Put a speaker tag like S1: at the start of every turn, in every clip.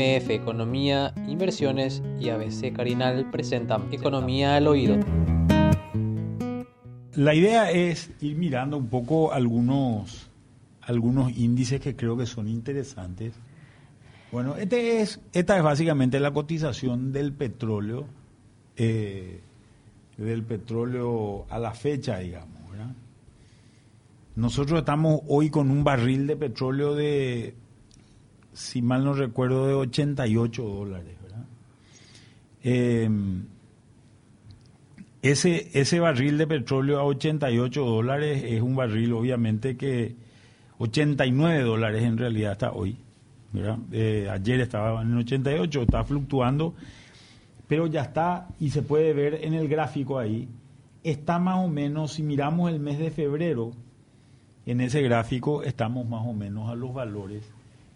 S1: MF Economía, Inversiones y ABC Carinal presentan Economía al Oído.
S2: La idea es ir mirando un poco algunos, algunos índices que creo que son interesantes. Bueno, este es, esta es básicamente la cotización del petróleo, eh, del petróleo a la fecha, digamos. Nosotros estamos hoy con un barril de petróleo de, si mal no recuerdo, de 88 dólares. ¿verdad? Em, ese, ese barril de petróleo a 88 dólares es un barril, obviamente, que 89 dólares en realidad hasta hoy. Eh, ayer estaba en 88, está fluctuando, pero ya está, y se puede ver en el gráfico ahí, está más o menos, si miramos el mes de febrero, en ese gráfico estamos más o menos a los valores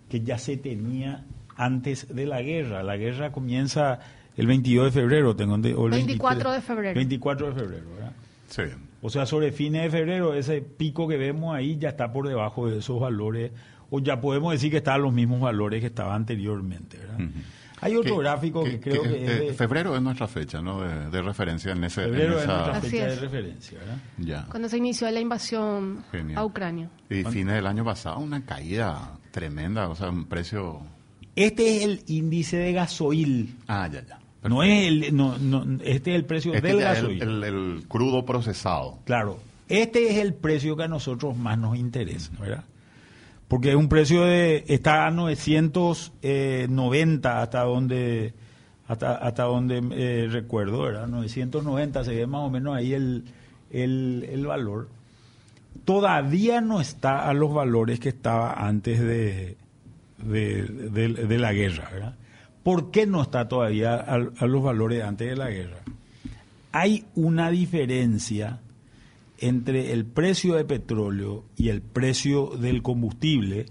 S2: que ya se tenía antes de la guerra. La guerra comienza el 22 de febrero, tengo
S3: o el 24 de febrero.
S2: 24 de febrero, ¿verdad? Sí. O sea, sobre fines de febrero, ese pico que vemos ahí ya está por debajo de esos valores, o ya podemos decir que está a los mismos valores que estaba anteriormente, ¿verdad? Hay otro gráfico que, creo que, es
S4: de, Febrero es nuestra fecha, ¿no? De, referencia en ese...
S2: Febrero es nuestra fecha de referencia, ¿verdad?
S3: Ya. Cuando se inició la invasión a Ucrania.
S4: Y fines del año pasado, una caída tremenda, o sea, un precio...
S2: Este es el índice de gasoil.
S4: Ah, ya, ya.
S2: No es el, no, no, este es el precio este del gasoil.
S4: El, el, crudo procesado.
S2: Claro. Este es el precio que a nosotros más nos interesa, ¿verdad? porque es un precio de está a 990 hasta donde hasta hasta donde eh, recuerdo, ¿verdad? 990 se ve más o menos ahí el, el, valor. Todavía no está a los valores que estaba antes de, de, la guerra. ¿Por qué no está todavía a, a los valores antes de la guerra? Hay una diferencia entre el precio de petróleo y el precio del combustible,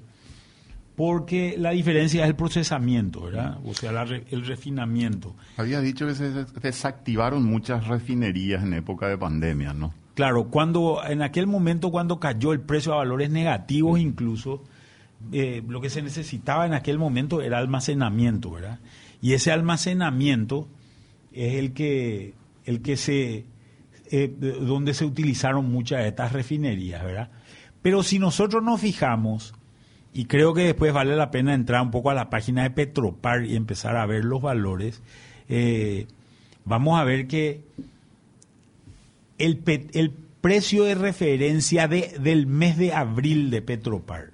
S2: porque la diferencia es el procesamiento, ¿verdad? O sea, el refinamiento.
S4: Había dicho que se desactivaron muchas refinerías en época de pandemia, ¿no?
S2: Claro, cuando en aquel momento cuando cayó el precio a valores negativos incluso, eh, lo que se necesitaba en aquel momento era almacenamiento, ¿verdad? Y ese almacenamiento es el que, el que se eh, donde se utilizaron muchas de estas refinerías, ¿verdad? Pero si nosotros nos fijamos, y creo que después vale la pena entrar un poco a la página de Petropar y empezar a ver los valores, eh, vamos a ver que el, el precio de referencia de, del mes de abril de Petropar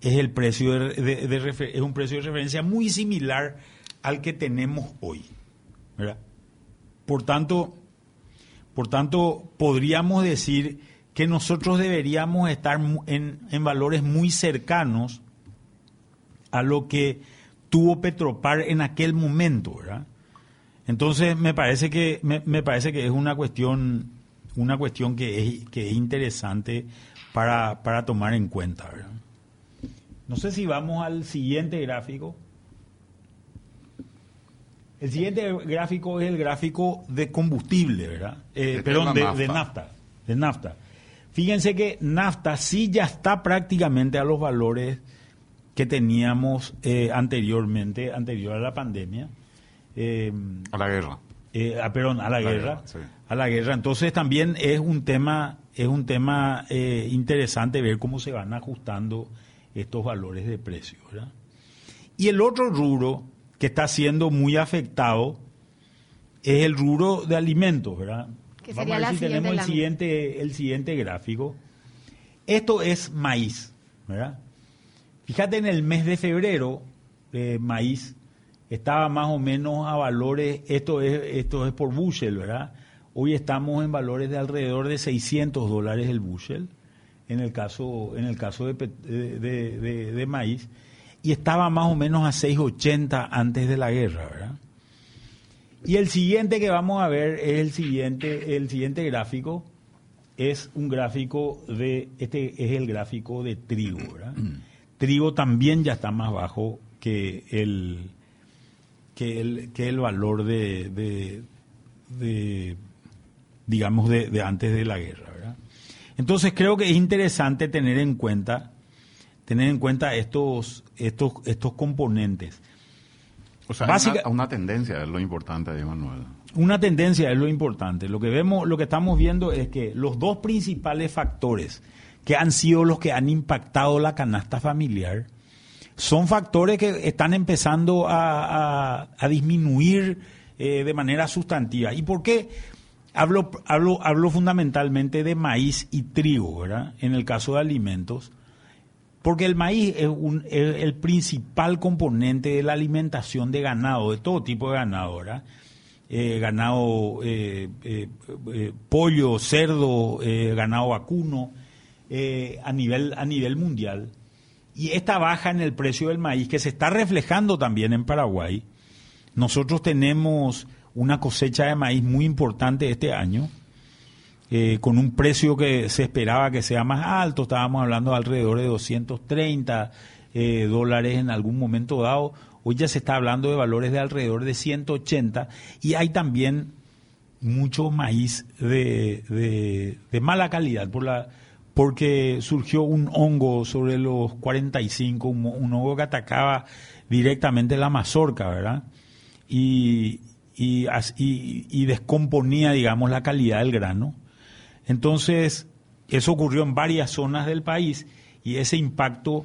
S2: es el precio de, es un precio de referencia muy similar al que tenemos hoy, ¿verdad? Por tanto, por tanto, podríamos decir que nosotros deberíamos estar en, valores muy cercanos a lo que tuvo Petropar en aquel momento, ¿verdad? Entonces me parece que me, parece que es una cuestión una cuestión que es, que es interesante para, para tomar en cuenta, ¿verdad? No sé si vamos al siguiente gráfico. El siguiente gráfico es el gráfico de combustible, ¿verdad? Eh, perdón, de, nafta. De nafta. Fíjense que nafta sí ya está prácticamente a los valores que teníamos eh, anteriormente, anterior a la pandemia.
S4: Eh, a la guerra.
S2: Ah, perdón, a la, guerra. A la guerra. Entonces también es un tema, es un tema interesante ver cómo se van ajustando estos valores de precio, ¿verdad? Y el otro rubro que está siendo muy afectado es el rubro de alimentos, ¿verdad? Vamos a ver si tenemos el siguiente, el siguiente gráfico. Esto es maíz, ¿verdad? Fíjate en el mes de febrero, eh, maíz estaba más o menos a valores, esto es, esto es por bushel, ¿verdad? Hoy estamos en valores de alrededor de 600 dólares el bushel, en el caso, en el caso de, de, de maíz y estaba más o menos a 6.80 antes de la guerra, ¿verdad? Y el siguiente que vamos a ver es el siguiente, el siguiente gráfico es un gráfico de este es el gráfico de trigo, ¿verdad? trigo también ya está más bajo que el que el, que el valor de, de, digamos de, de antes de la guerra, ¿verdad? Entonces creo que es interesante tener en cuenta tener en cuenta estos, estos, estos componentes.
S4: O sea, Básica, una, tendencia es lo importante de Manuel.
S2: Una tendencia es lo importante. Lo que vemos, lo que estamos viendo es que los dos principales factores que han sido los que han impactado la canasta familiar son factores que están empezando a, disminuir eh, de manera sustantiva. ¿Y por qué? Hablo, hablo, hablo fundamentalmente de maíz y trigo, ¿verdad? En el caso de alimentos porque el maíz es, el principal componente de la alimentación de ganado, de todo tipo de ganado, ¿verdad? Eh, ganado, eh, pollo, cerdo, ganado vacuno, a, nivel, a nivel mundial. Y esta baja en el precio del maíz, que se está reflejando también en Paraguay, nosotros tenemos una cosecha de maíz muy importante este año, eh, con un precio que se esperaba que sea más alto, estábamos hablando de alrededor de 230 eh, dólares en algún momento dado, hoy ya se está hablando de valores de alrededor de 180 y hay también mucho maíz de, de, mala calidad por la porque surgió un hongo sobre los 45, un, hongo que atacaba directamente la mazorca, ¿verdad? Y, y, y, descomponía, digamos, la calidad del grano. Entonces, eso ocurrió en varias zonas del país y ese impacto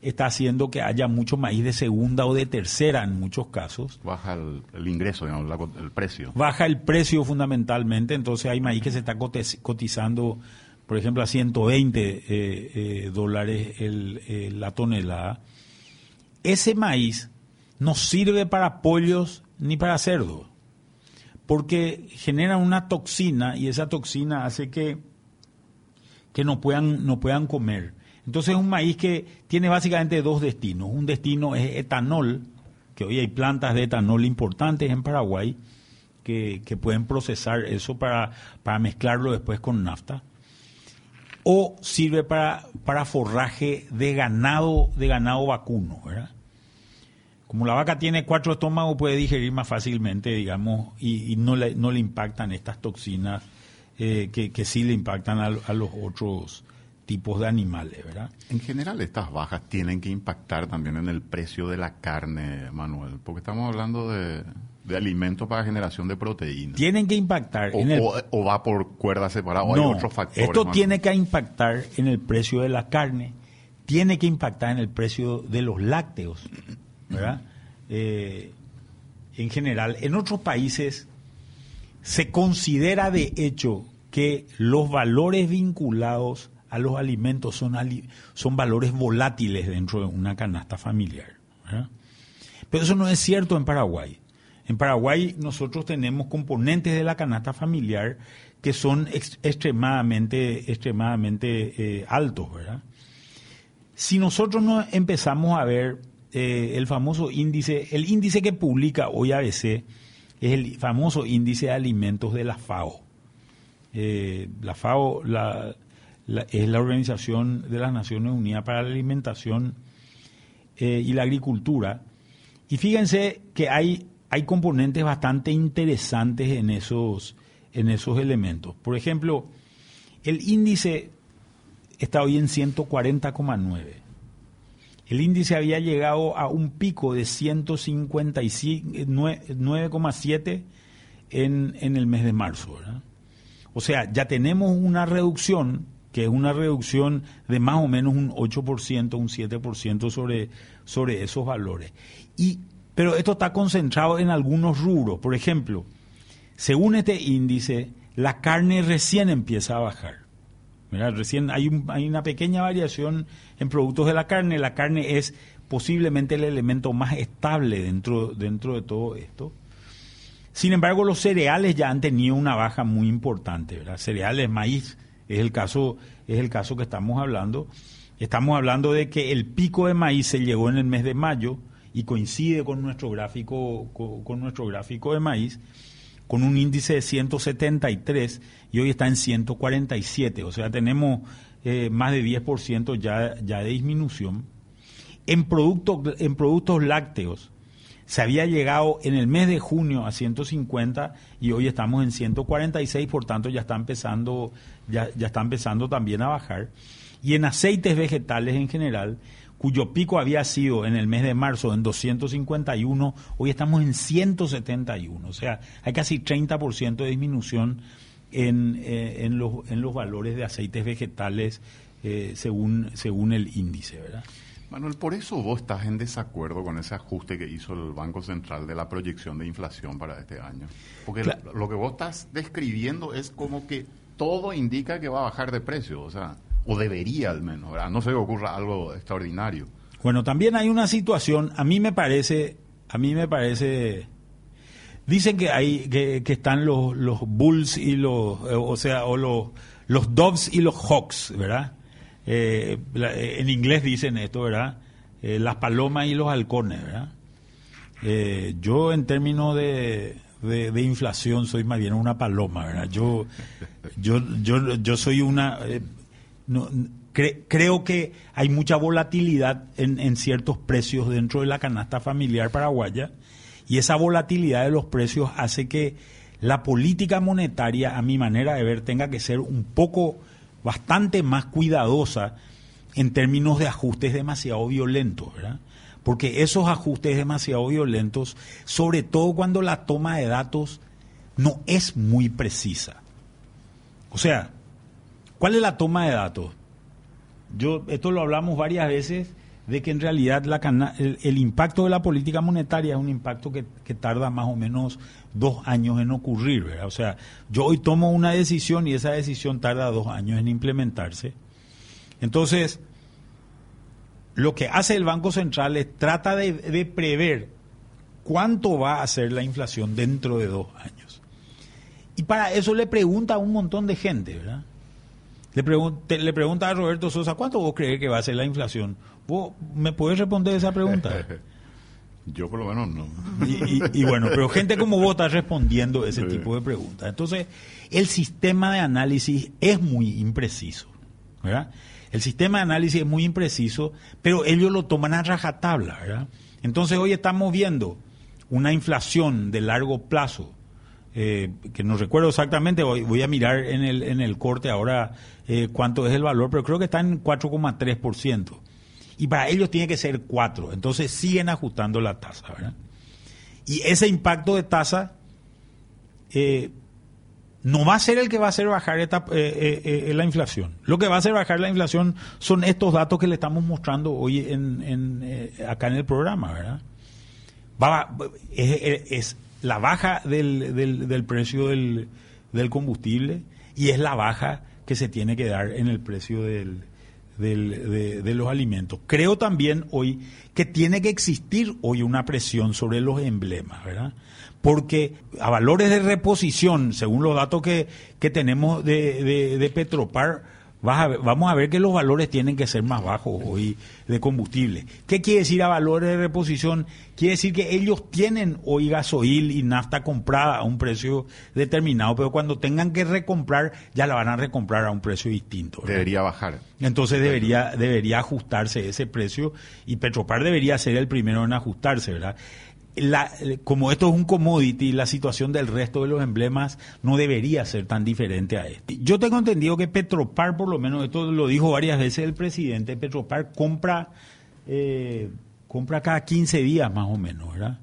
S2: está haciendo que haya mucho maíz de segunda o de tercera en muchos casos.
S4: Baja el, ingreso, el precio.
S2: Baja el precio fundamentalmente, entonces hay maíz que se está cotizando, por ejemplo, a 120 eh, eh, dólares eh, la tonelada. Ese maíz no sirve para pollos ni para cerdos porque generan una toxina y esa toxina hace que, que no, puedan, no puedan comer. Entonces es un maíz que tiene básicamente dos destinos. Un destino es etanol, que hoy hay plantas de etanol importantes en Paraguay que, pueden procesar eso para, para mezclarlo después con nafta. O sirve para, para forraje de ganado, de ganado vacuno, ¿verdad? como la vaca tiene cuatro estómagos, puede digerir más fácilmente, digamos, y, no, le, no le impactan estas toxinas eh, que, que, sí le impactan a, los otros tipos de animales, ¿verdad?
S4: En general, estas bajas tienen que impactar también en el precio de la carne, Manuel, porque estamos hablando de, alimentos para generación de proteínas.
S2: Tienen que impactar.
S4: O,
S2: en el...
S4: o, va por cuerda separada, o hay otros factores.
S2: Esto tiene que impactar en el precio de la carne, tiene que impactar en el precio de los lácteos ¿verdad? Eh, en general, en otros países se considera de hecho que los valores vinculados a los alimentos son, son valores volátiles dentro de una canasta familiar. Pero eso no es cierto en Paraguay. En Paraguay nosotros tenemos componentes de la canasta familiar que son extremadamente, extremadamente eh, altos, ¿verdad? Si nosotros no empezamos a ver eh, el famoso índice, el índice que publica hoy ABC es el famoso índice de alimentos de la FAO. Eh, la FAO es la Organización de las Naciones Unidas para la Alimentación eh, y la Agricultura. Y fíjense que hay, hay componentes bastante interesantes en esos, en esos elementos. Por ejemplo, el índice está hoy en 140,9 el índice había llegado a un pico de 159,7 en, en el mes de marzo. O sea, ya tenemos una reducción, que es una reducción de más o menos un 8%, un 7% sobre, sobre esos valores. Y, pero esto está concentrado en algunos rubros. Por ejemplo, según este índice, la carne recién empieza a bajar. Recién hay, hay una pequeña variación en productos de la carne. La carne es posiblemente el elemento más estable dentro, dentro de todo esto. Sin embargo, los cereales ya han tenido una baja muy importante, ¿verdad? Cereales, maíz, es el caso, es el caso que estamos hablando. Estamos hablando de que el pico de maíz se llegó en el mes de mayo y coincide con nuestro gráfico, con nuestro gráfico de maíz con un índice de 173 y hoy está en 147, o sea, tenemos eh, más de 10% ya, ya de disminución. En, en productos lácteos se había llegado en el mes de junio a 150 y hoy estamos en 146, por tanto ya está empezando, ya, ya está empezando también a bajar. Y en aceites vegetales en general, cuyo pico había sido en el mes de marzo en 251, hoy estamos en 171. O sea, hay casi 30% de disminución en, eh, en, los, en los valores de aceites vegetales eh, según, según el índice, ¿verdad?
S4: Manuel, por eso vos estás en desacuerdo con ese ajuste que hizo el Banco Central de la proyección de inflación para este año. Porque lo que vos estás describiendo es como que todo indica que va a bajar de precio, o sea, o debería al menos, ¿verdad? No se le ocurra algo extraordinario.
S2: Bueno, también hay una situación, a mí me parece, a mí me parece, dicen que hay, que, están los, los bulls y los, eh, o sea, o los, los doves y los hawks, ¿verdad? Eh, en inglés dicen esto, ¿verdad? Eh, las palomas y los halcones, ¿verdad? yo en términos de, de, inflación soy más bien una paloma, ¿verdad? Yo, yo, yo, yo soy una... Eh, creo que hay mucha volatilidad en, en, ciertos precios dentro de la canasta familiar paraguaya y esa volatilidad de los precios hace que la política monetaria, a mi manera de ver, tenga que ser un poco, bastante más cuidadosa en términos de ajustes demasiado violentos, ¿verdad? porque esos ajustes demasiado violentos, sobre todo cuando la toma de datos no es muy precisa. O sea, ¿cuál es la toma de datos? Yo esto lo hablamos varias veces de que en realidad el, impacto de la política monetaria es un impacto que, tarda más o menos dos años en ocurrir. O sea, yo hoy tomo una decisión y esa decisión tarda dos años en implementarse. Entonces, lo que hace el Banco Central es trata de, prever cuánto va a ser la inflación dentro de dos años. Y para eso le pregunta a un montón de gente, ¿verdad? Le, le pregunta a Roberto Sosa, ¿cuánto vos crees que va a ser la inflación? ¿Vos me puedes responder esa pregunta?
S4: Yo por lo menos no.
S2: Y, bueno, pero gente como vos está respondiendo ese tipo de preguntas. Entonces, el sistema de análisis es muy impreciso, ¿verdad? El sistema de análisis es muy impreciso, pero ellos lo toman a rajatabla, ¿verdad? Entonces hoy estamos viendo una inflación de largo plazo, eh, que no recuerdo exactamente, voy, a mirar en el, en el corte ahora eh, cuánto es el valor, pero creo que está en 4,3%. Y para ellos tiene que ser 4, entonces siguen ajustando la tasa, ¿verdad? Y ese impacto de tasa eh, no va a ser el que va a hacer bajar la inflación. Lo que va a hacer bajar la inflación son estos datos que le estamos mostrando hoy acá en el programa, ¿verdad? Es, la baja del, del, precio del, del, combustible y es la baja que se tiene que dar en el precio del, de, de, los alimentos. Creo también hoy que tiene que existir hoy una presión sobre los emblemas, ¿verdad? porque a valores de reposición, según los datos que, tenemos de, de, Petropar, vamos a ver que los valores tienen que ser más bajos hoy de combustible. ¿Qué quiere decir a valores de reposición? Quiere decir que ellos tienen hoy gasoil y nafta comprada a un precio determinado, pero cuando tengan que recomprar, ya la van a recomprar a un precio distinto.
S4: Debería bajar.
S2: Entonces debería, debería ajustarse ese precio y Petropar debería ser el primero en ajustarse, ¿verdad? La, como esto es un commodity, la situación del resto de los emblemas no debería ser tan diferente a este. Yo tengo entendido que Petropar, por lo menos, esto lo dijo varias veces el presidente, Petropar compra, eh, compra cada 15 días más o menos, ¿verdad?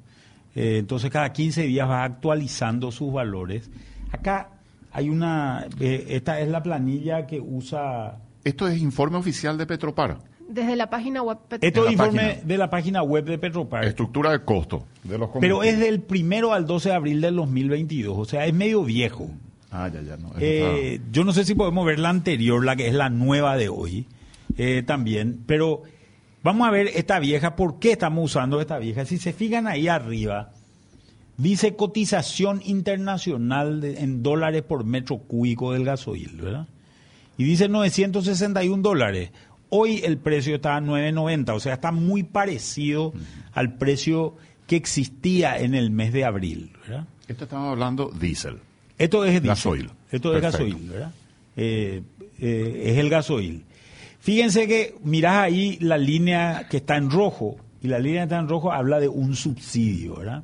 S2: Eh, entonces cada 15 días va actualizando sus valores. Acá hay una, eh, esta es la planilla que usa...
S4: Esto es informe oficial de Petropar.
S3: Desde la página web
S2: Petropar. Esto es informe de la página web de Petropar.
S4: Estructura de costo de los
S2: Pero es del primero al 12 de abril del 2022, o sea, es medio viejo.
S4: Ah, ya, ya, no.
S2: Eh, yo no sé si podemos ver la anterior, la que es la nueva de hoy, eh, también, pero vamos a ver esta vieja, ¿por qué estamos usando esta vieja? Si se fijan ahí arriba, dice cotización internacional en dólares por metro cúbico del gasoil, ¿verdad? Y dice 961 dólares. Hoy el precio está a 9.90, o sea, está muy parecido al precio que existía en el mes de abril. ¿verdad?
S4: Esto estamos hablando diésel.
S2: Esto es Gasoil. Esto es gasoil, ¿verdad? Eh, eh, es el gasoil. Fíjense que mirás ahí la línea que está en rojo, y la línea que está en rojo habla de un subsidio, ¿verdad?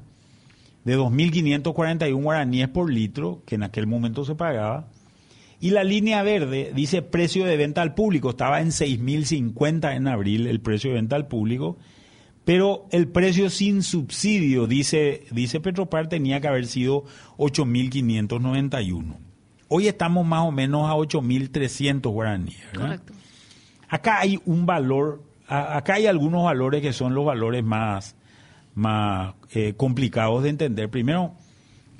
S2: De 2.541 guaraníes por litro, que en aquel momento se pagaba, Y la línea verde dice precio de venta al público. Estaba en 6.050 en abril el precio de venta al público. Pero el precio sin subsidio, dice, dice Petropar, tenía que haber sido 8.591. Hoy estamos más o menos a 8.300 guaraníes. Correcto. Acá hay un valor, acá hay algunos valores que son los valores más, más eh, complicados de entender. Primero,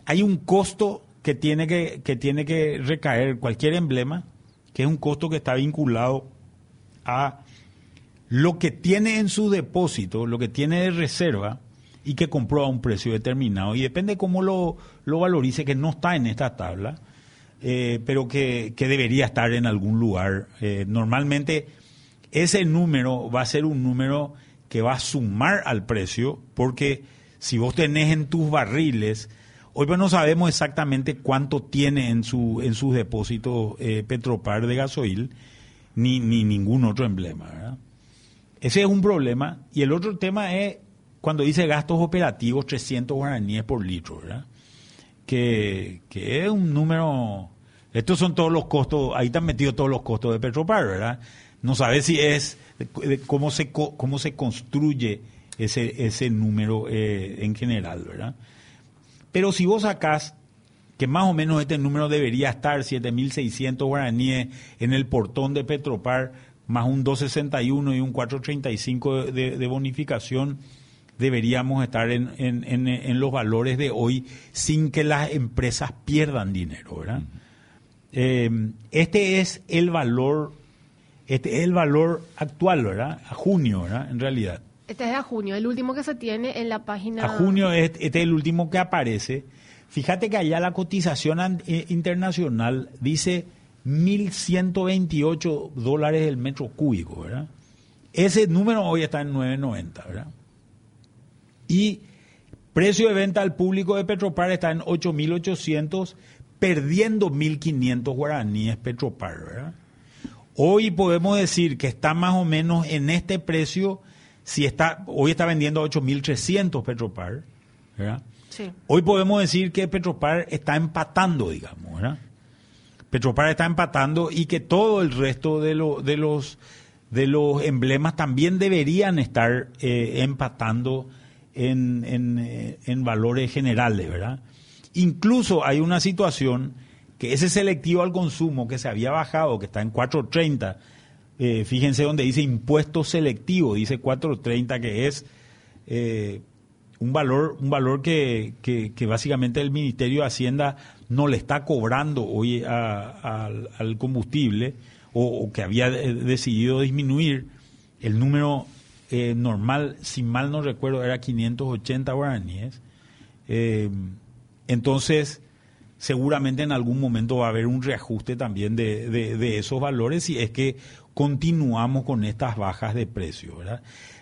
S2: hay un costo que tiene que, que tiene que recaer cualquier emblema, que es un costo que está vinculado a lo que tiene en su depósito, lo que tiene de reserva y que compró a un precio determinado. Y depende cómo lo, lo valorice, que no está en esta tabla, eh, pero que, debería estar en algún lugar. Eh, normalmente ese número va a ser un número que va a sumar al precio, porque si vos tenés en tus barriles, hoy pues no sabemos exactamente cuánto tiene en, su, en sus depósitos eh, Petropar de gasoil, ni, ni ningún otro emblema. Ese es un problema. Y el otro tema es cuando dice gastos operativos, 300 guaraníes por litro, ¿verdad? que, es un número... Estos son todos los costos, ahí están metidos todos los costos de Petropar, ¿verdad? No sabes si es cómo se cómo se construye ese ese número eh, en general, ¿verdad? Pero si vos sacás que más o menos este número debería estar 7.600 guaraníes en el portón de Petropar, más un 261 y un 435 de, de bonificación, deberíamos estar en, en, los valores de hoy sin que las empresas pierdan dinero, ¿verdad? Eh, este es el valor, este es el valor actual, ¿verdad? A junio, ¿verdad? En realidad.
S3: Este es a junio, el último que se tiene en la página.
S2: A junio este es el último que aparece. Fíjate que allá la cotización eh, internacional dice 1.128 dólares el metro cúbico, ¿verdad? Ese número hoy está en 9.90, ¿verdad? Y precio de venta al público de Petropar está en 8.800, perdiendo 1.500 guaraníes Petropar. ¿verdad? Hoy podemos decir que está más o menos en este precio, si está, hoy está vendiendo 8.300 Petropar. ¿verdad? Sí. Hoy podemos decir que Petropar está empatando, digamos. ¿verdad? Petropar está empatando y que todo el resto de, de, los, de los emblemas también deberían estar eh, empatando en, en, valores generales, ¿verdad? Incluso hay una situación que ese selectivo al consumo que se había bajado, que está en 430, eh, fíjense donde dice impuesto selectivo, dice 430, que es eh, un valor, un valor que, básicamente el Ministerio de Hacienda no le está cobrando hoy al combustible o, que había decidido disminuir el número eh, normal, si mal no recuerdo, era 580 guaraníes. Eh, entonces, seguramente en algún momento va a haber un reajuste también de, esos valores si es que continuamos con estas bajas de precio.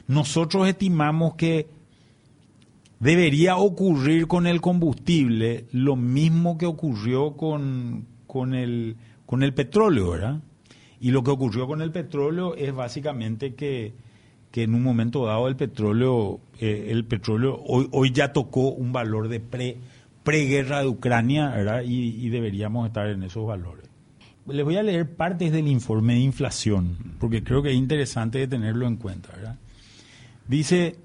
S2: Nosotros estimamos que debería ocurrir con el combustible lo mismo que ocurrió con, con, el, con el petróleo, ¿verdad? Y lo que ocurrió con el petróleo es básicamente que que en un momento dado el petróleo, eh, el petróleo hoy, hoy ya tocó un valor de pre preguerra de Ucrania, ¿verdad? Y, deberíamos estar en esos valores. Les voy a leer partes del informe de inflación, porque creo que es interesante tenerlo en cuenta, ¿verdad? Dice,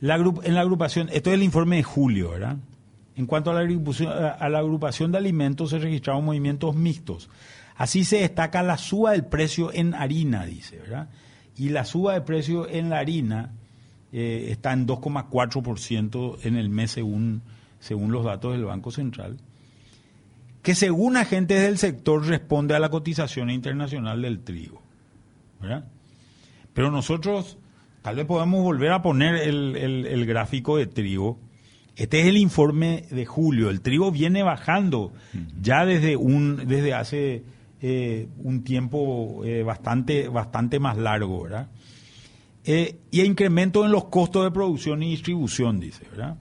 S2: en la agrupación, esto es el informe de julio, ¿verdad? En cuanto a la, a la agrupación de alimentos se registraron movimientos mixtos. Así se destaca la suba del precio en harina, dice, ¿verdad? y la suba de precio en la harina eh, está en 2,4% en el mes según, según los datos del Banco Central, que según agentes del sector responde a la cotización internacional del trigo. Pero nosotros tal vez podamos volver a poner el, el gráfico de trigo. Este es el informe de julio. El trigo viene bajando ya desde, un, desde hace eh, un tiempo eh, bastante, bastante más largo, ¿verdad? Eh, y incremento en los costos de producción y distribución, dice, ¿verdad?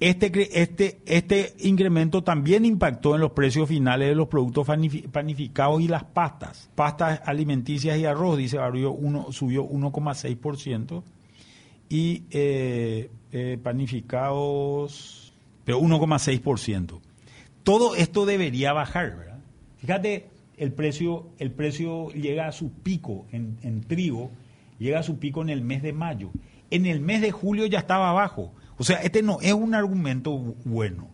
S2: Este, este, este incremento también impactó en los precios finales de los productos panificados y las pastas. Pastas alimenticias y arroz, dice, uno, subió 1,6% y panificados, pero 1,6%. Todo esto debería bajar, ¿verdad? Fíjate, el precio, el precio llega a su pico en, en trigo, llega a su pico en el mes de mayo. En el mes de julio ya estaba abajo. O sea, este no es un argumento bueno.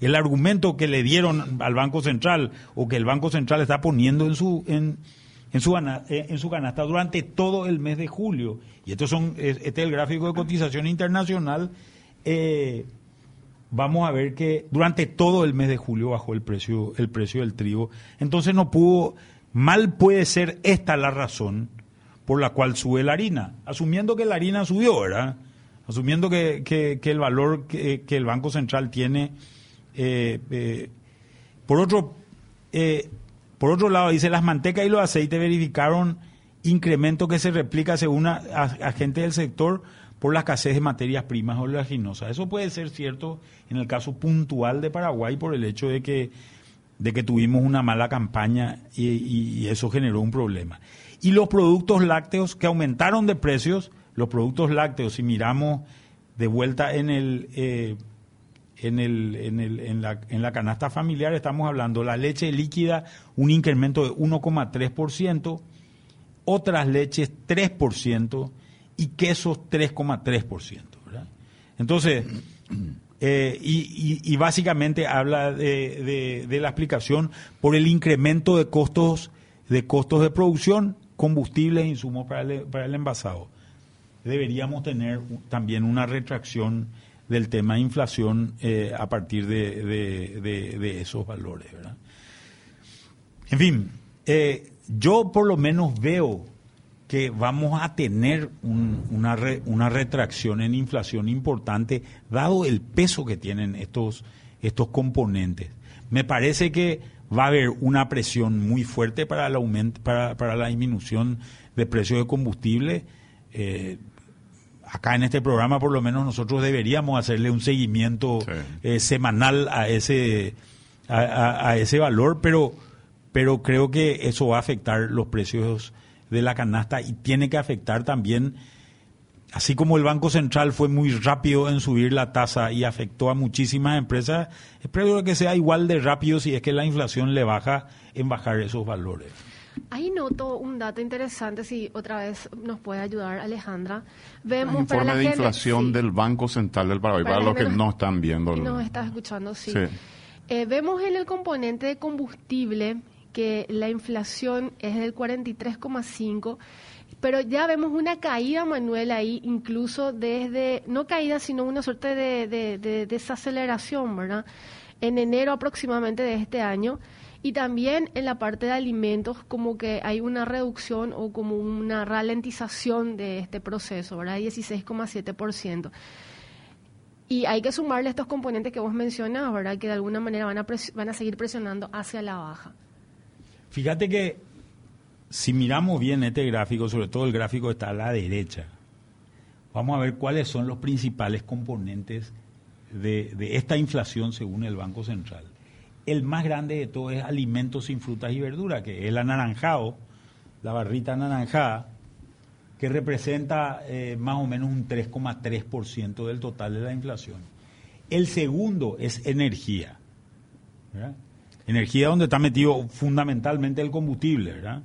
S2: El argumento que le dieron al Banco Central o que el Banco Central está poniendo en su, en, en su, eh, en su canasta durante todo el mes de julio. Y estos son, es- este es el gráfico de cotización internacional. eh, vamos a ver que durante todo el mes de julio bajó el precio, el precio del trigo. Entonces no pudo, mal puede ser esta la razón por la cual sube la harina, asumiendo que la harina subió, ¿verdad? Asumiendo que, que- el valor que, el Banco Central tiene. eh, eh, por otro, eh, por otro lado, dice, las mantecas y los aceites verificaron incremento que se replica según a- agentes del sector por la escasez de materias primas oleaginosas. Eso puede ser cierto en el caso puntual de Paraguay por el hecho de que, de que tuvimos una mala campaña y eso generó un problema. Y los productos lácteos que aumentaron de precios, los productos lácteos, si miramos de vuelta en el... eh, en, el, en, la, canasta familiar estamos hablando la leche líquida, un incremento de 1,3%, otras leches 3% y quesos 3,3%. ¿verdad? Entonces, eh, y, básicamente habla de, la explicación por el incremento de costos de costos de producción, combustibles e insumos para el envasado deberíamos tener también una retracción del tema de inflación eh, a partir de, de- de- esos valores. ¿verdad? En fin, eh, yo por lo menos veo que vamos a tener un- una, una retracción en inflación importante, dado el peso que tienen estos, estos componentes. Me parece que va a haber una presión muy fuerte para, el aumento, para, para la disminución de precios de combustible. Eh, acá en este programa por lo menos nosotros deberíamos hacerle un seguimiento
S4: Sí.
S2: eh, semanal a ese a, a- a ese valor, pero pero creo que eso va a afectar los precios de la canasta y tiene que afectar también, así como el Banco Central fue muy rápido en subir la tasa y afectó a muchísimas empresas, espero que sea igual de rápido si es que la inflación le baja en bajar esos valores.
S3: Ahí noto un dato interesante, si otra vez nos puede ayudar Alejandra.
S4: El
S3: Vemos para
S4: informe
S3: la
S4: de inflación
S3: sí,
S4: del Banco Central del Paraguay,
S3: Para
S4: para, los que no están viendo. el-
S3: nos estás escuchando, sí.
S4: Sí.
S3: Eh, vemos en el componente de combustible que la inflación es del 43,5, pero ya vemos una caída, Manuel, ahí incluso desde, no caída, sino una suerte de, de- de desaceleración, ¿verdad? En enero aproximadamente de este año. Y también en la parte de alimentos, como que hay una reducción o como una ralentización de este proceso, ¿verdad? 16,7%. Y hay que sumarle estos componentes que vos mencionas, ¿verdad? Que de alguna manera van a, van a seguir presionando hacia la baja.
S2: Fíjate que si miramos bien este gráfico, sobre todo el gráfico que está a la derecha, vamos a ver cuáles son los principales componentes de, de esta inflación según el Banco Central. El más grande de todo es alimentos sin frutas y verduras, que es el anaranjado, la barrita anaranjada, que representa eh, más o menos un 3,3% del total de la inflación. El segundo es energía. Energía donde está metido fundamentalmente el combustible, ¿verdad?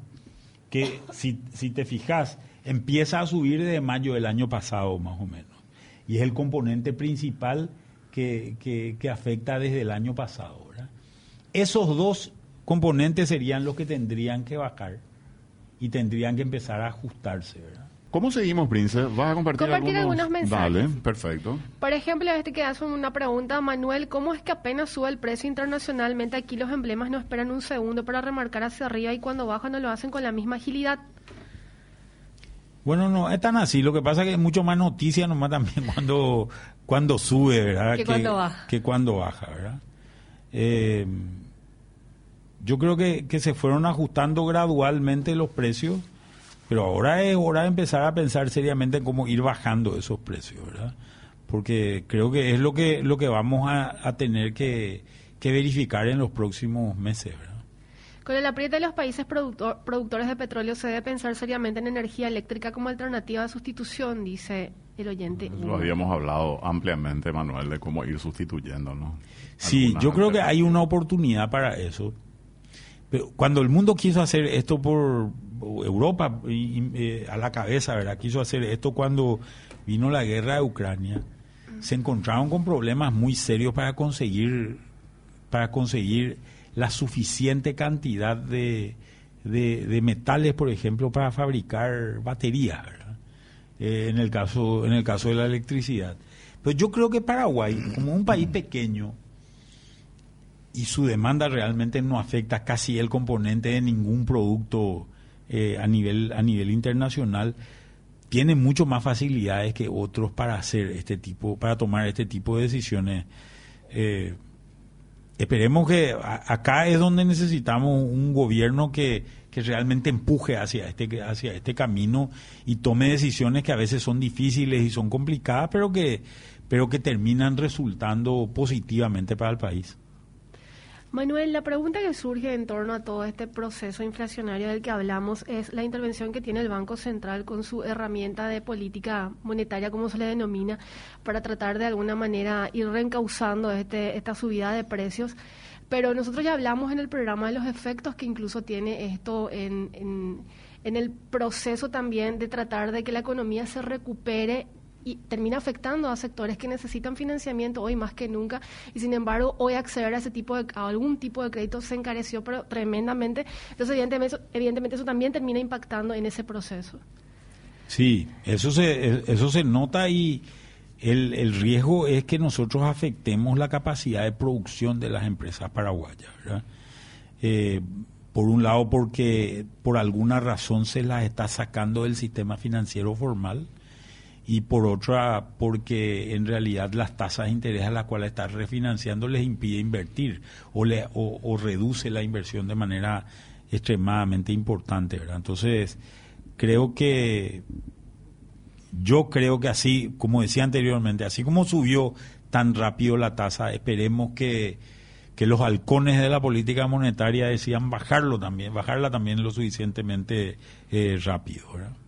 S2: Que si, te fijas, empieza a subir desde mayo del año pasado, más o menos. Y es el componente principal que, afecta desde el año pasado. Esos dos componentes serían los que tendrían que bajar y tendrían que empezar a ajustarse, ¿verdad?
S4: ¿Cómo seguimos, Prince? ¿Vas a compartir,
S3: Compartir algunos mensajes.
S4: Dale, perfecto.
S3: Por ejemplo, este que hace una pregunta, Manuel, ¿cómo es que apenas sube el precio internacionalmente aquí los emblemas no esperan un segundo para remarcar hacia arriba y cuando bajan no lo hacen con la misma agilidad?
S2: Bueno, no es tan así. Lo que pasa es que es mucho más noticia nomás también cuando, cuando sube, ¿verdad?
S3: Que cuando baja.
S2: Que cuando baja, ¿verdad? Eh, yo creo que, que se fueron ajustando gradualmente los precios, pero ahora es hora de empezar a pensar seriamente en cómo ir bajando esos precios, ¿verdad? Porque creo que es lo que, lo que vamos a, a tener que, que verificar en los próximos meses, ¿verdad?
S3: Con el apriete de los países productor- productores de petróleo se debe pensar seriamente en energía eléctrica como alternativa de sustitución, dice el oyente.
S4: Lo habíamos hablado ampliamente, Manuel, de cómo ir sustituyendo, ¿no?
S2: Sí, yo creo que hay una oportunidad para eso. Cuando el mundo quiso hacer esto por Europa eh, a la cabeza, ¿verdad? Quiso hacer esto cuando vino la guerra de Ucrania, se encontraron con problemas muy serios para conseguir para conseguir la suficiente cantidad de, de, metales, por ejemplo, para fabricar baterías, eh, en el caso en el caso de la electricidad. Pero yo creo que Paraguay, como un país pequeño, y su demanda realmente no afecta casi el componente de ningún producto eh, a nivel a nivel internacional tiene mucho más facilidades que otros para hacer este tipo para tomar este tipo de decisiones. Eh, esperemos que acá es donde necesitamos un gobierno que, que realmente empuje hacia este hacia este camino y tome decisiones que a veces son difíciles y son complicadas pero que pero que terminan resultando positivamente para el país
S3: Manuel, la pregunta que surge en torno a todo este proceso inflacionario del que hablamos es la intervención que tiene el Banco Central con su herramienta de política monetaria, como se le denomina, para tratar de alguna manera ir reencauzando este, esta subida de precios. Pero nosotros ya hablamos en el programa de los efectos que incluso tiene esto en, en, en el proceso también de tratar de que la economía se recupere y termina afectando a sectores que necesitan financiamiento hoy más que nunca. Y sin embargo hoy acceder a ese tipo de a algún tipo de crédito se encareció pero tremendamente. Entonces evidentemente eso, evidentemente eso también termina impactando en ese proceso.
S2: Sí eso se eso se nota y el, el riesgo es que nosotros afectemos la capacidad de producción de las empresas paraguayas eh, por un lado porque por alguna razón se las está sacando del sistema financiero formal y por otra porque en realidad las tasas de interés a las cuales está refinanciando les impide invertir o, le, o, reduce la inversión de manera extremadamente importante. ¿verdad? Entonces, creo que yo creo que así, como decía anteriormente, así como subió tan rápido la tasa, esperemos que, que los halcones de la política monetaria decían bajarlo también, bajarla también lo suficientemente eh, rápido. ¿verdad?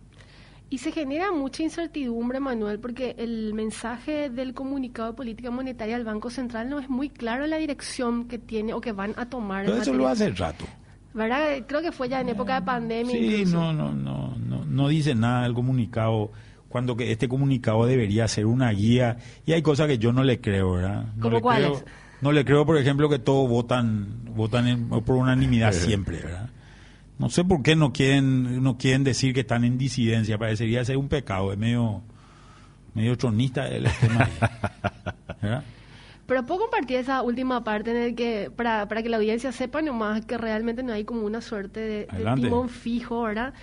S3: Y se genera mucha incertidumbre, Manuel, porque el mensaje del comunicado de política monetaria del Banco Central no es muy claro en la dirección que tiene o que van a tomar.
S2: Pero eso lo hace rato.
S3: ¿Verdad? Creo que fue ya en época de pandemia.
S2: Sí, no, no, no, no, no dice nada el comunicado cuando que este comunicado debería ser una guía y hay cosas que yo no le creo, ¿verdad?
S3: No le
S2: Creo, no le creo, por ejemplo, que todos votan votan por unanimidad siempre, ¿verdad? No sé por qué no quieren, no quieren decir que están en disidencia, parecería ser un pecado, es medio, medio tronista el tema.
S3: Pero puedo compartir esa última parte en el que, para, para que la audiencia sepa nomás que realmente no hay como una suerte de, de timón fijo, ¿verdad?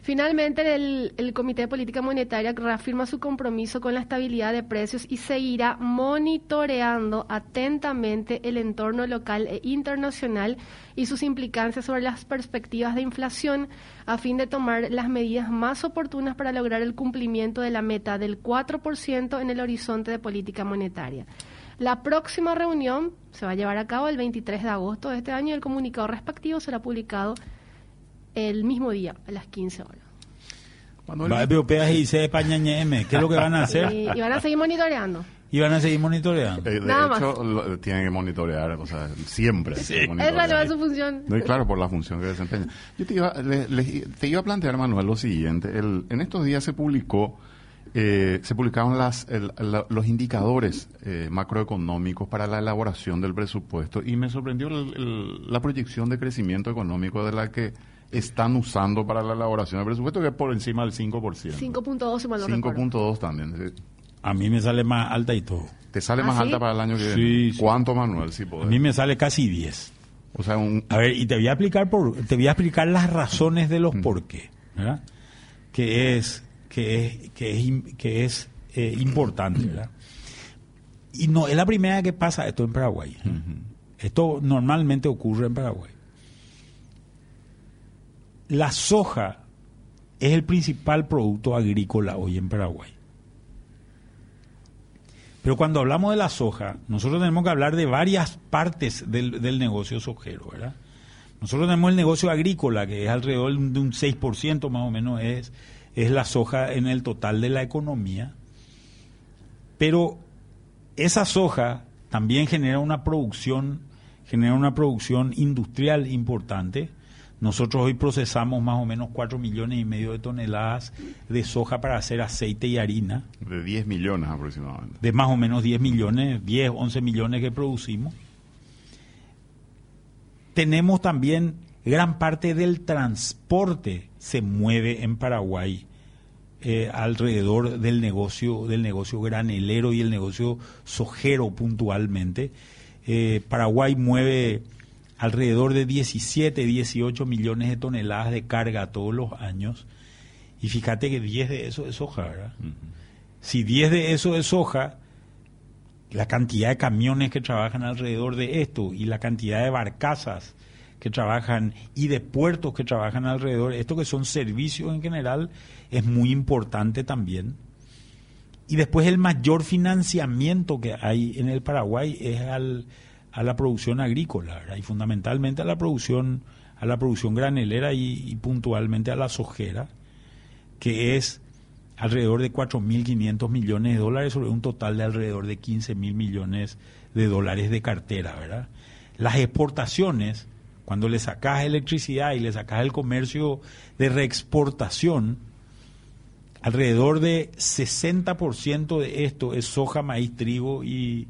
S3: Finalmente, el, el, Comité de Política Monetaria reafirma su compromiso con la estabilidad de precios y seguirá monitoreando atentamente el entorno local e internacional y sus implicancias sobre las perspectivas de inflación a fin de tomar las medidas más oportunas para lograr el cumplimiento de la meta del 4% en el horizonte de política monetaria. La próxima reunión se va a llevar a cabo el 23 de agosto de este año y el comunicado respectivo será publicado el mismo día, a las 15 horas.
S2: y se ¿qué es lo que van a hacer?
S3: Y, van a seguir monitoreando.
S2: Y van a seguir monitoreando.
S4: Eh, de hecho, tienen que monitorear, o sea, siempre.
S3: Sí. Es su función.
S4: claro, por la función que desempeña. Yo te iba, te iba a plantear, Manuel, lo siguiente. El, en estos días se publicó, eh, se publicaron las, los indicadores eh, macroeconómicos para la elaboración del presupuesto y me sorprendió la proyección de crecimiento económico de la que están usando para la elaboración del presupuesto, que es por encima del 5%.
S3: 5.2, si mal
S4: 5.2 también.
S2: A mí me sale más alta y todo.
S4: ¿Te sale más ¿Ah, alta para el año que viene? ¿Cuánto, Manuel? Si
S2: A mí me sale casi 10.
S4: O sea, un...
S2: A ver, y te voy a explicar por, te voy a explicar las razones de los mm. por qué, ¿verdad? Que es que es que es, que es eh, importante, ¿verdad? Y no es la primera vez que pasa esto en Paraguay. Esto normalmente ocurre en Paraguay la soja es el principal producto agrícola hoy en Paraguay. Pero cuando hablamos de la soja, nosotros tenemos que hablar de varias partes del, negocio sojero, ¿verdad? Nosotros tenemos el negocio agrícola, que es alrededor de un 6% más o menos, es, es la soja en el total de la economía. Pero esa soja también genera una producción genera una producción industrial importante. Nosotros hoy procesamos más o menos 4 millones y medio de toneladas de soja para hacer aceite y harina.
S4: De 10 millones aproximadamente.
S2: De más o menos 10 millones, 10, 11 millones que producimos. Tenemos también gran parte del transporte se mueve en Paraguay eh, alrededor del negocio del negocio granelero y el negocio sojero puntualmente. Eh, Paraguay mueve alrededor de 17, 18 millones de toneladas de carga todos los años. Y fíjate que 10 de eso es soja, ¿verdad? Si 10 de eso es soja, la cantidad de camiones que trabajan alrededor de esto y la cantidad de barcazas que trabajan y de puertos que trabajan alrededor, esto que son servicios en general, es muy importante también. Y después el mayor financiamiento que hay en el Paraguay es al, a la producción agrícola, y fundamentalmente a la producción, a la producción granelera y, puntualmente a la sojera, que es alrededor de 4.500 millones de dólares sobre un total de alrededor de 15.000 millones de dólares de cartera, ¿verdad? Las exportaciones cuando le sacas electricidad y le sacas el comercio de reexportación, alrededor de 60% de esto es soja, maíz, trigo y,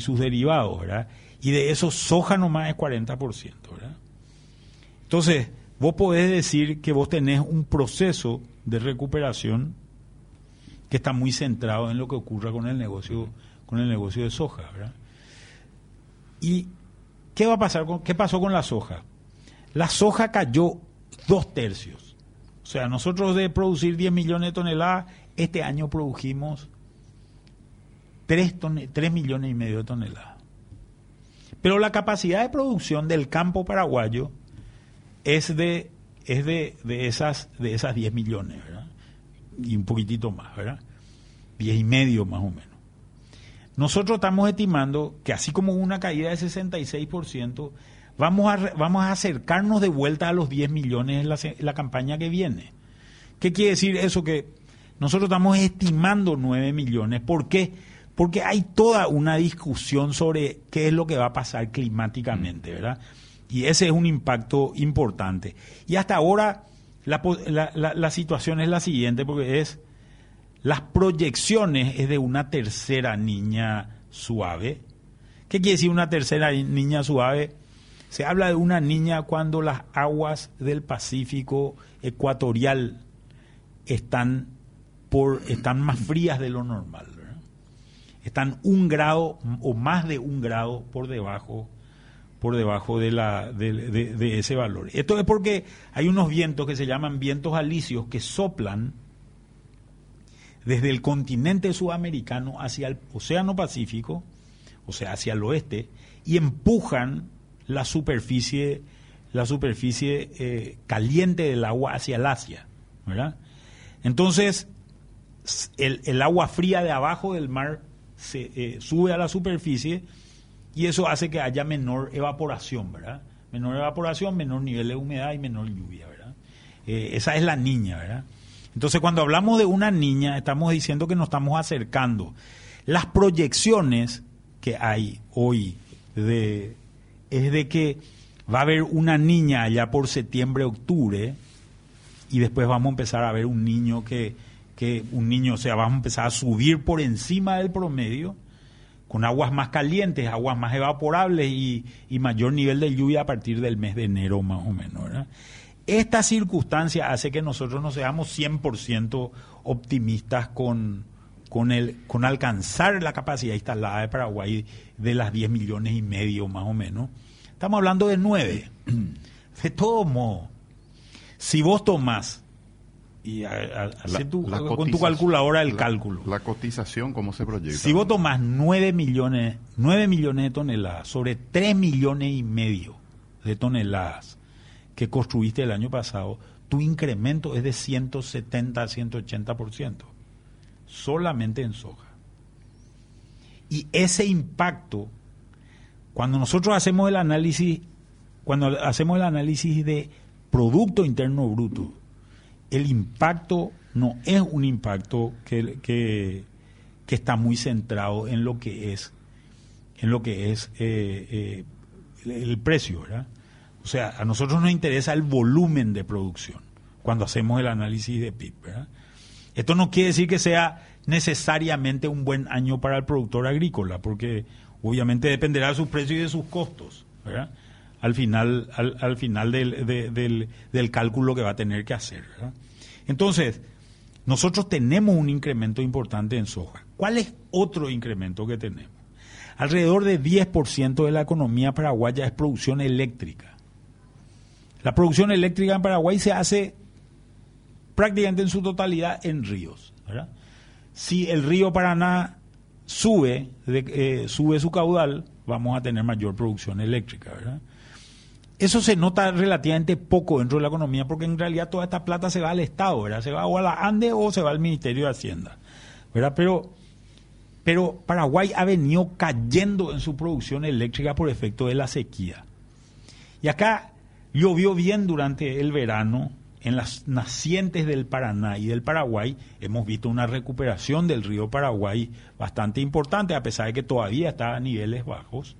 S2: sus derivados, ¿verdad? Y de eso soja nomás es 40%, ¿verdad? Entonces, vos podés decir que vos tenés un proceso de recuperación que está muy centrado en lo que ocurra con el negocio, con el negocio de soja, ¿verdad? Y ¿Qué va a pasar con, qué pasó con la soja? La soja cayó dos tercios. O sea, nosotros de producir 10 millones de toneladas, este año produjimos 3, 3 millones y medio de toneladas. Pero la capacidad de producción del campo paraguayo es de, es de, de, esas, de esas 10 millones, ¿verdad? Y un poquitito más, ¿verdad? 10 y medio más o menos. Nosotros estamos estimando que así como una caída de 66%, vamos a, vamos a acercarnos de vuelta a los 10 millones en la, la campaña que viene. ¿Qué quiere decir eso? Que nosotros estamos estimando 9 millones. ¿Por qué? Porque hay toda una discusión sobre qué es lo que va a pasar climáticamente, mm. ¿verdad? Y ese es un impacto importante. Y hasta ahora la, la, la situación es la siguiente, porque es las proyecciones es de una tercera niña suave. ¿Qué quiere decir una tercera niña suave? Se habla de una niña cuando las aguas del Pacífico ecuatorial están, por, están más frías de lo normal. Están un grado o más de un grado por debajo por debajo de, la, de ese valor. Esto es porque hay unos vientos que se llaman vientos alisios que soplan desde el continente sudamericano hacia el Océano Pacífico, o sea, hacia el oeste, y empujan la superficie, la superficie eh, caliente del agua hacia el Asia, ¿verdad? Entonces, el, agua fría de abajo del mar se eh, sube a la superficie y eso hace que haya menor evaporación, ¿verdad? Menor evaporación, menor nivel de humedad y menor lluvia, ¿verdad? Eh, esa es la niña, ¿verdad? Entonces, cuando hablamos de una niña, estamos diciendo que nos estamos acercando. Las proyecciones que hay hoy de, es de que va a haber una niña allá por septiembre, octubre, y después vamos a empezar a ver un niño que, que un niño, o sea, vamos a empezar a subir por encima del promedio, con aguas más calientes, aguas más evaporables y, y mayor nivel de lluvia a partir del mes de enero más o menos. ¿verdad? Esta circunstancia hace que nosotros no seamos 100% optimistas con, con, el, con alcanzar la capacidad instalada de Paraguay de las 10 millones y medio más o menos. Estamos hablando de 9. De todo modo, si vos tomás y con tu calculadora el cálculo.
S4: La cotización, ¿cómo se proyecta?
S2: Si vos tomás 9 millones, 9 millones de toneladas sobre 3 millones y medio de toneladas que construiste el año pasado, tu incremento es de 170 a 180%, solamente en soja. Y ese impacto, cuando nosotros hacemos el análisis, cuando hacemos el análisis de Producto Interno Bruto, el impacto no es un impacto que, que, está muy centrado en lo que es, en lo que es eh, eh, el precio, ¿verdad? O sea, a nosotros nos interesa el volumen de producción cuando hacemos el análisis de PIB, ¿verdad? Esto no quiere decir que sea necesariamente un buen año para el productor agrícola, porque obviamente dependerá de sus precios y de sus costos, ¿verdad? Al final, al, final del, del, del, cálculo que va a tener que hacer. Entonces, nosotros tenemos un incremento importante en soja. ¿Cuál es otro incremento que tenemos? Alrededor de 10% de la economía paraguaya es producción eléctrica. La producción eléctrica en Paraguay se hace prácticamente en su totalidad en ríos. Si el río Paraná sube, eh, sube su caudal, vamos a tener mayor producción eléctrica. Eso se nota relativamente poco dentro de la economía porque en realidad toda esta plata se va al Estado, ¿verdad? Se va o a la ANDE o se va al Ministerio de Hacienda. ¿verdad? Pero Paraguay ha venido cayendo en su producción eléctrica por efecto de la sequía. Y acá llovió bien durante el verano, en las nacientes del Paraná y del Paraguay hemos visto una recuperación del río Paraguay bastante importante, a pesar de que todavía está a niveles bajos.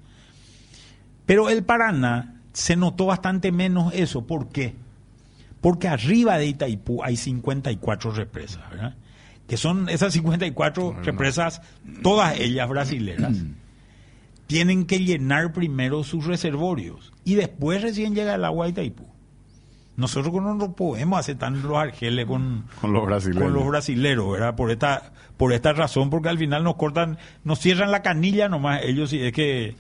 S2: Pero el Paraná se notó bastante menos eso. ¿Por qué? Porque arriba de Itaipú hay 54 represas, ¿verdad? Que son esas 54 represas, todas ellas brasileras. tienen que llenar primero sus reservorios y después recién llega el agua de Itaipú. Nosotros no podemos hacer tan los argeles con,
S4: con los brasileños.
S2: Con los brasileros, ¿verdad? Por esta, por esta razón, porque al final nos cortan, nos cierran la canilla nomás ellos si es que,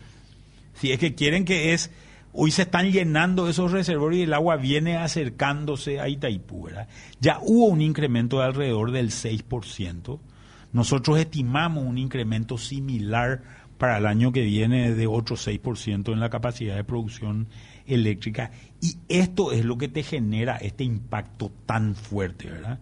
S2: si es que quieren que es, hoy se están llenando esos reservorios y el agua viene acercándose a Itaipú, ¿verdad? Ya hubo un incremento de alrededor del 6%. Nosotros estimamos un incremento similar para el año que viene de otro 6% en la capacidad de producción eléctrica. Y esto es lo que te genera este impacto tan fuerte, ¿verdad?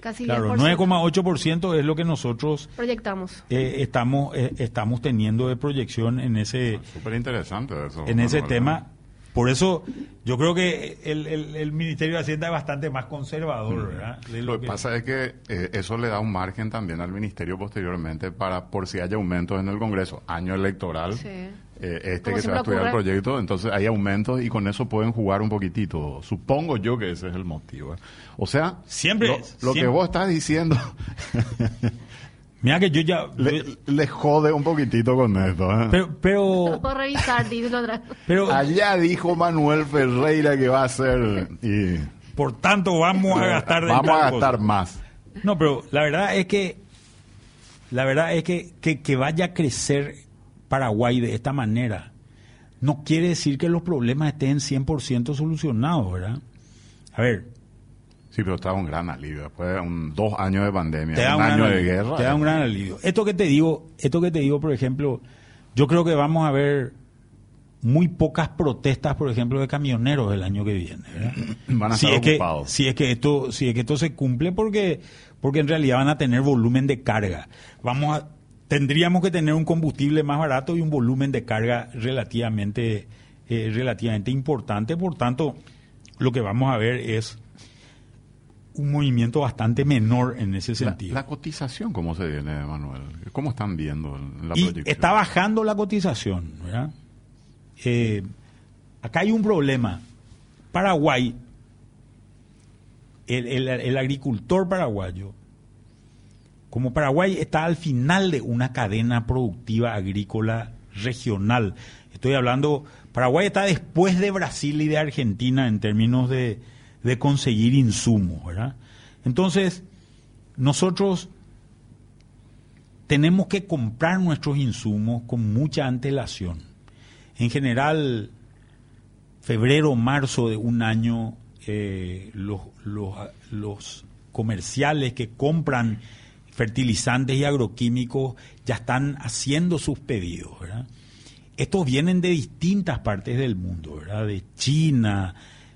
S3: Casi
S2: claro, 9,8% es lo que nosotros
S3: proyectamos.
S2: Eh, estamos eh, estamos teniendo de proyección en ese
S4: súper interesante eso.
S2: En ese tema. Por eso yo creo que el, Ministerio de Hacienda es bastante más conservador, ¿verdad?
S4: lo, que pasa es que eh, eso le da un margen también al Ministerio posteriormente para por si hay aumentos en el Congreso, año electoral. Sí eh, este que se va a estudiar el proyecto, entonces hay aumentos y con eso pueden jugar un poquitito. Supongo yo que ese es el motivo. O sea,
S2: siempre
S4: lo, que vos estás diciendo.
S2: Mira que yo ya.
S4: Le, jode un poquitito con esto. ¿eh?
S2: Pero. pero,
S3: revisar,
S4: pero allá dijo Manuel Ferreira que va a ser. Y,
S2: por tanto, vamos a gastar
S4: Vamos a gastar más.
S2: No, pero la verdad es que. La verdad es que, que, que vaya a crecer Paraguay de esta manera, no quiere decir que los problemas estén 100% solucionados, ¿verdad? A ver.
S4: Sí, pero está un gran alivio. Después de un, dos años de pandemia, un, año de guerra.
S2: Te da un gran alivio. Esto que te digo, esto que te digo, por ejemplo, yo creo que vamos a ver muy pocas protestas, por ejemplo, de camioneros el año que viene. ¿verdad?
S4: Van a
S2: si
S4: estar ocupados.
S2: si es que esto, si es que esto se cumple, porque, porque en realidad van a tener volumen de carga. Vamos a tendríamos que tener un combustible más barato y un volumen de carga relativamente, eh, relativamente importante. Por tanto, lo que vamos a ver es un movimiento bastante menor en ese sentido.
S4: La, cotización, ¿cómo se viene, Manuel? ¿Cómo están viendo la
S2: y Está bajando la cotización, ¿verdad? Eh, acá hay un problema. Paraguay, el agricultor paraguayo como Paraguay está al final de una cadena productiva agrícola regional. Estoy hablando, Paraguay está después de Brasil y de Argentina en términos de, conseguir insumos, ¿verdad? Entonces, nosotros tenemos que comprar nuestros insumos con mucha antelación. En general, febrero, marzo de un año, eh, los, los comerciales que compran fertilizantes y agroquímicos ya están haciendo sus pedidos. Estos vienen de distintas partes del mundo, ¿verdad? de China,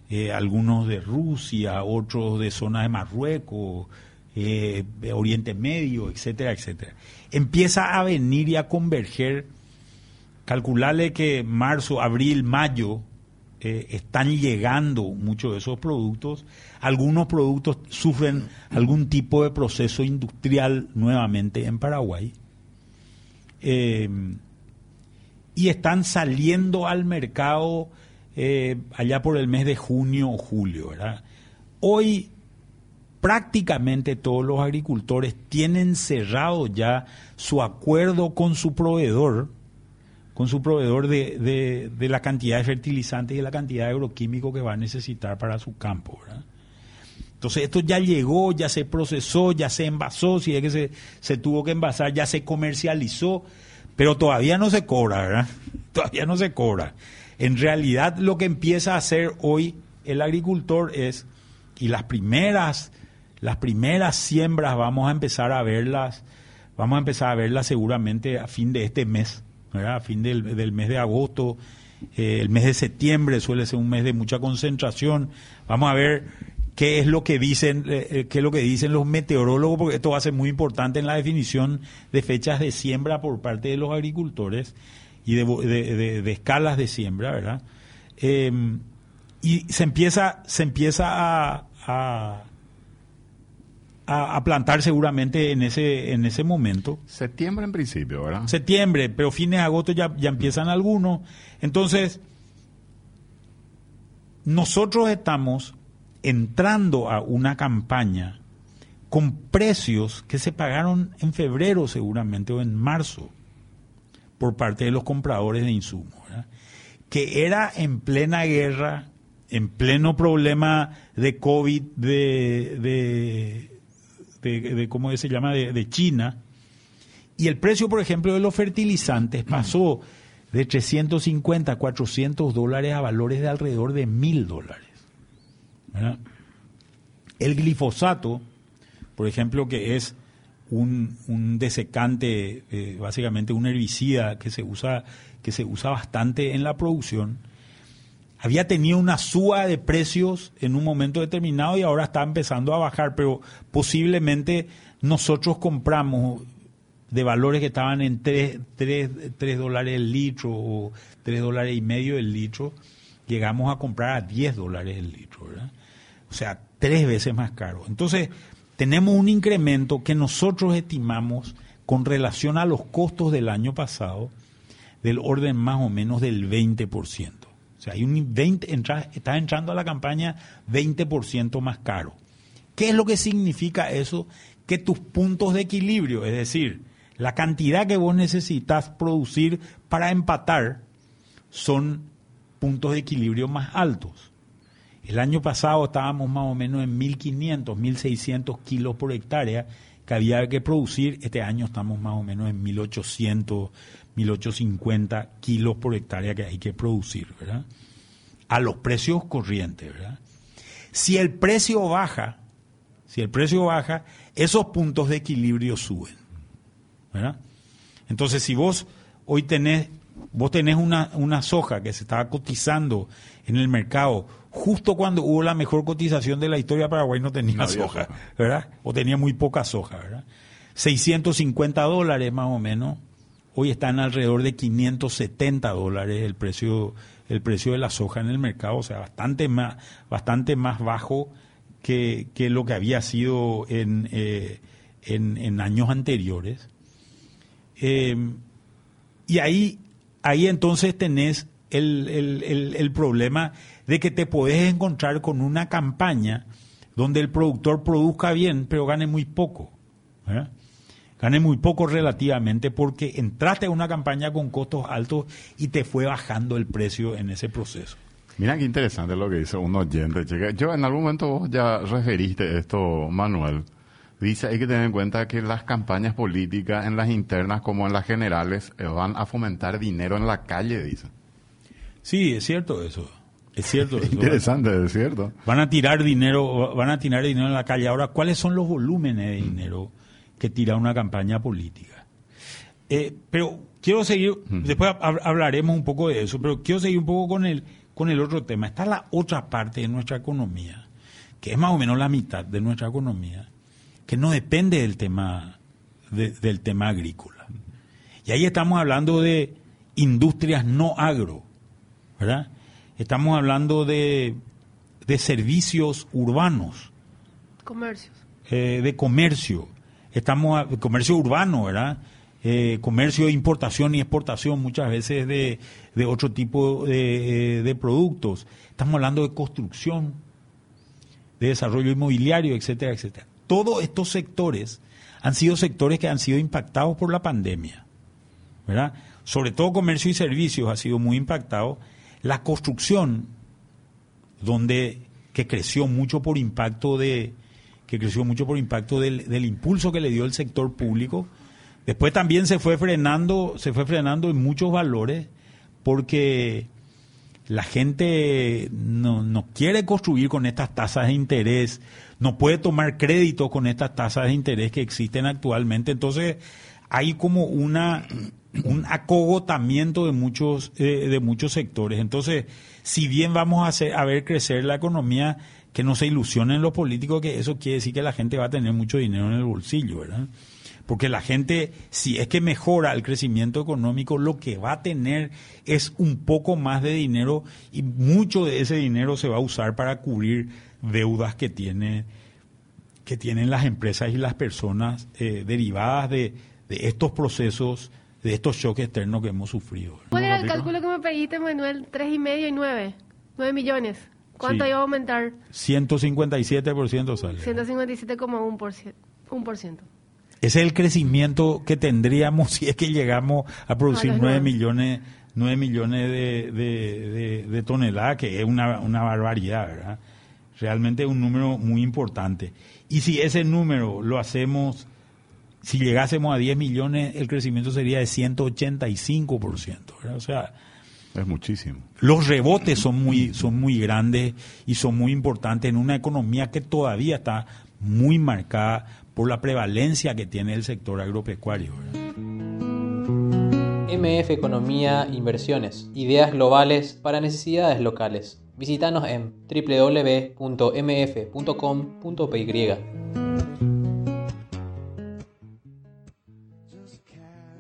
S2: eh, algunos de Rusia, otros de zonas de Marruecos, eh, Oriente Medio, etcétera, etcétera. Empieza a venir y a converger, calcularle que marzo, abril, mayo eh, están llegando muchos de esos productos. Algunos productos sufren algún tipo de proceso industrial nuevamente en Paraguay. Y están saliendo al mercado eh, allá por el mes de junio o julio. ¿verdad? Hoy prácticamente todos los agricultores tienen cerrado ya su acuerdo con su proveedor, con su proveedor de, de, la cantidad de fertilizantes y de la cantidad de agroquímicos que va a necesitar para su campo. ¿verdad? Entonces esto ya llegó, ya se procesó, ya se envasó, si es que se, se tuvo que envasar, ya se comercializó, pero todavía no se cobra, ¿verdad? Todavía no se cobra. En realidad lo que empieza a hacer hoy el agricultor es, y las primeras, las primeras siembras vamos a empezar a verlas, vamos a empezar a verlas seguramente a fin de este mes, ¿verdad? A fin del, del mes de agosto, eh, el mes de septiembre suele ser un mes de mucha concentración. Vamos a ver qué es lo que dicen, eh, eh, qué es lo que dicen los meteorólogos, porque esto va a ser muy importante en la definición de fechas de siembra por parte de los agricultores y de, escalas de siembra, ¿verdad? Em, y se empieza, se empieza a, a, a, plantar seguramente en ese, en ese momento.
S4: Septiembre en principio, ¿verdad?
S2: Septiembre, pero fines de agosto ya, ya empiezan algunos. Entonces, nosotros estamos entrando a una campaña con precios que se pagaron en febrero seguramente o en marzo por parte de los compradores de insumos, que era en plena guerra, en pleno problema de COVID, de, de, ¿cómo se llama?, de, China, y el precio, por ejemplo, de los fertilizantes pasó de 350 a 400 dólares a valores de alrededor de 1000 dólares. El glifosato, por ejemplo, que es un, un desecante, eh, básicamente un herbicida que se usa que se usa bastante en la producción, había tenido una suba de precios en un momento determinado y ahora está empezando a bajar, pero posiblemente nosotros compramos de valores que estaban en 3, 3 dólares el litro o 3 dólares y medio el litro, llegamos a comprar a 10 dólares el litro, ¿verdad? O sea, tres veces más caro. Entonces, tenemos un incremento que nosotros estimamos con relación a los costos del año pasado del orden más o menos del 20%. O sea, hay un 20, está entrando a la campaña 20% más caro. ¿Qué es lo que significa eso? Que tus puntos de equilibrio, es decir, la cantidad que vos necesitas producir para empatar, son puntos de equilibrio más altos. El año pasado estábamos más o menos en 1.500, 1.600 kilos por hectárea que había que producir. Este año estamos más o menos en 1.800, 1.850 kilos por hectárea que hay que producir, ¿verdad? A los precios corrientes, ¿verdad? Si el precio baja, si el precio baja, esos puntos de equilibrio suben, ¿verdad? Entonces, si vos hoy tenés, vos tenés una, una soja que se estaba cotizando en el mercado justo cuando hubo la mejor cotización de la historia, Paraguay no tenía soja, ¿verdad? O tenía muy poca soja, ¿verdad? 650 dólares más o menos. Hoy están alrededor de 570 dólares el precio, el precio de la soja en el mercado, o sea, bastante más, bastante más bajo que, lo que había sido en, eh, en, años anteriores. Eh, y ahí, ahí entonces tenés el, el, el, problema de que te puedes encontrar con una campaña donde el productor produzca bien, pero gane muy poco. Gane muy poco relativamente porque entraste a una campaña con costos altos y te fue bajando el precio en ese proceso.
S4: Mira qué interesante lo que dice un oyente. Yo en algún momento vos ya referiste esto, Manuel. Dice, hay que tener en cuenta que las campañas políticas, en las internas como en las generales, eh, van a fomentar dinero en la calle, dice.
S2: Sí, es cierto eso. Es cierto. Eso.
S4: Interesante, es cierto.
S2: Van a tirar dinero, van a tirar dinero en la calle. Ahora, ¿cuáles son los volúmenes de dinero que tira una campaña política? Eh, pero quiero seguir, después hablaremos un poco de eso, pero quiero seguir un poco con el, con el otro tema. Está la otra parte de nuestra economía, que es más o menos la mitad de nuestra economía, que no depende del tema, del tema agrícola. Y ahí estamos hablando de industrias no agro ¿verdad? Estamos hablando de, de servicios urbanos.
S3: Comercios.
S2: Eh, de comercio. Estamos, comercio urbano, ¿verdad? eh, comercio, importación y exportación muchas veces de, otro tipo de, de, productos. Estamos hablando de construcción, de desarrollo inmobiliario, etcétera, etcétera. Todos estos sectores han sido sectores que han sido impactados por la pandemia, ¿verdad? Sobre todo comercio y servicios ha sido muy impactado. La construcción, donde que creció mucho por impacto de que creció mucho por impacto del, del impulso que le dio el sector público. Después también se fue frenando, se fue frenando en muchos valores porque la gente no, no, quiere construir con estas tasas de interés, no puede tomar crédito con estas tasas de interés que existen actualmente. Entonces, hay como una un acogotamiento de muchos eh, de muchos sectores. Entonces, si bien vamos a ver crecer la economía, que no se ilusionen los políticos que eso quiere decir que la gente va a tener mucho dinero en el bolsillo, ¿verdad? Porque la gente, si es que mejora el crecimiento económico, lo que va a tener es un poco más de dinero y mucho de ese dinero se va a usar para cubrir deudas que tiene que tienen las empresas y las personas eh, derivadas de, de estos procesos, de estos choques externos que hemos sufrido.
S3: ¿Cuál era el cálculo que me pediste, Manuel? ¿Tres y medio y nueve? ¿Nueve millones? ¿Cuánto iba a aumentar?
S2: 157% sale.
S3: 157,1%. Un por ciento.
S2: Ese es el crecimiento que tendríamos si es que llegamos a producir nueve 9 millones, 9 millones de, de, de, toneladas, que es una, una barbaridad, ¿verdad? Realmente es un número muy importante. Y si ese número lo hacemos si llegásemos a 10 millones, el crecimiento sería de 185%. ¿verdad? O sea,
S4: es muchísimo.
S2: Los rebotes son muy, son muy grandes y son muy importantes en una economía que todavía está muy marcada por la prevalencia que tiene el sector agropecuario.
S1: MF Economía Inversiones. Ideas globales para necesidades locales. Visítanos en www.mf.com.py.